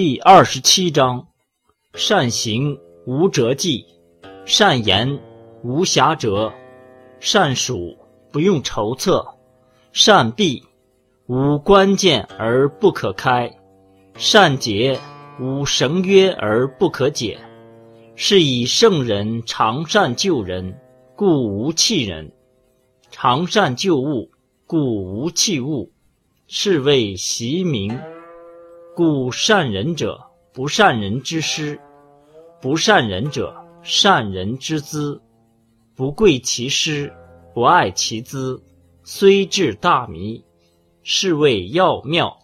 第二十七章：善行无辙迹，善言无瑕谪，善数不用筹策，善闭无关键而不可开，善结无绳约而不可解。是以圣人常善救人，故无弃人；常善救物，故无弃物。是谓习名。故善人者，不善人之师；不善人者，善人之资。不贵其师，不爱其资，虽智大迷。是谓要妙。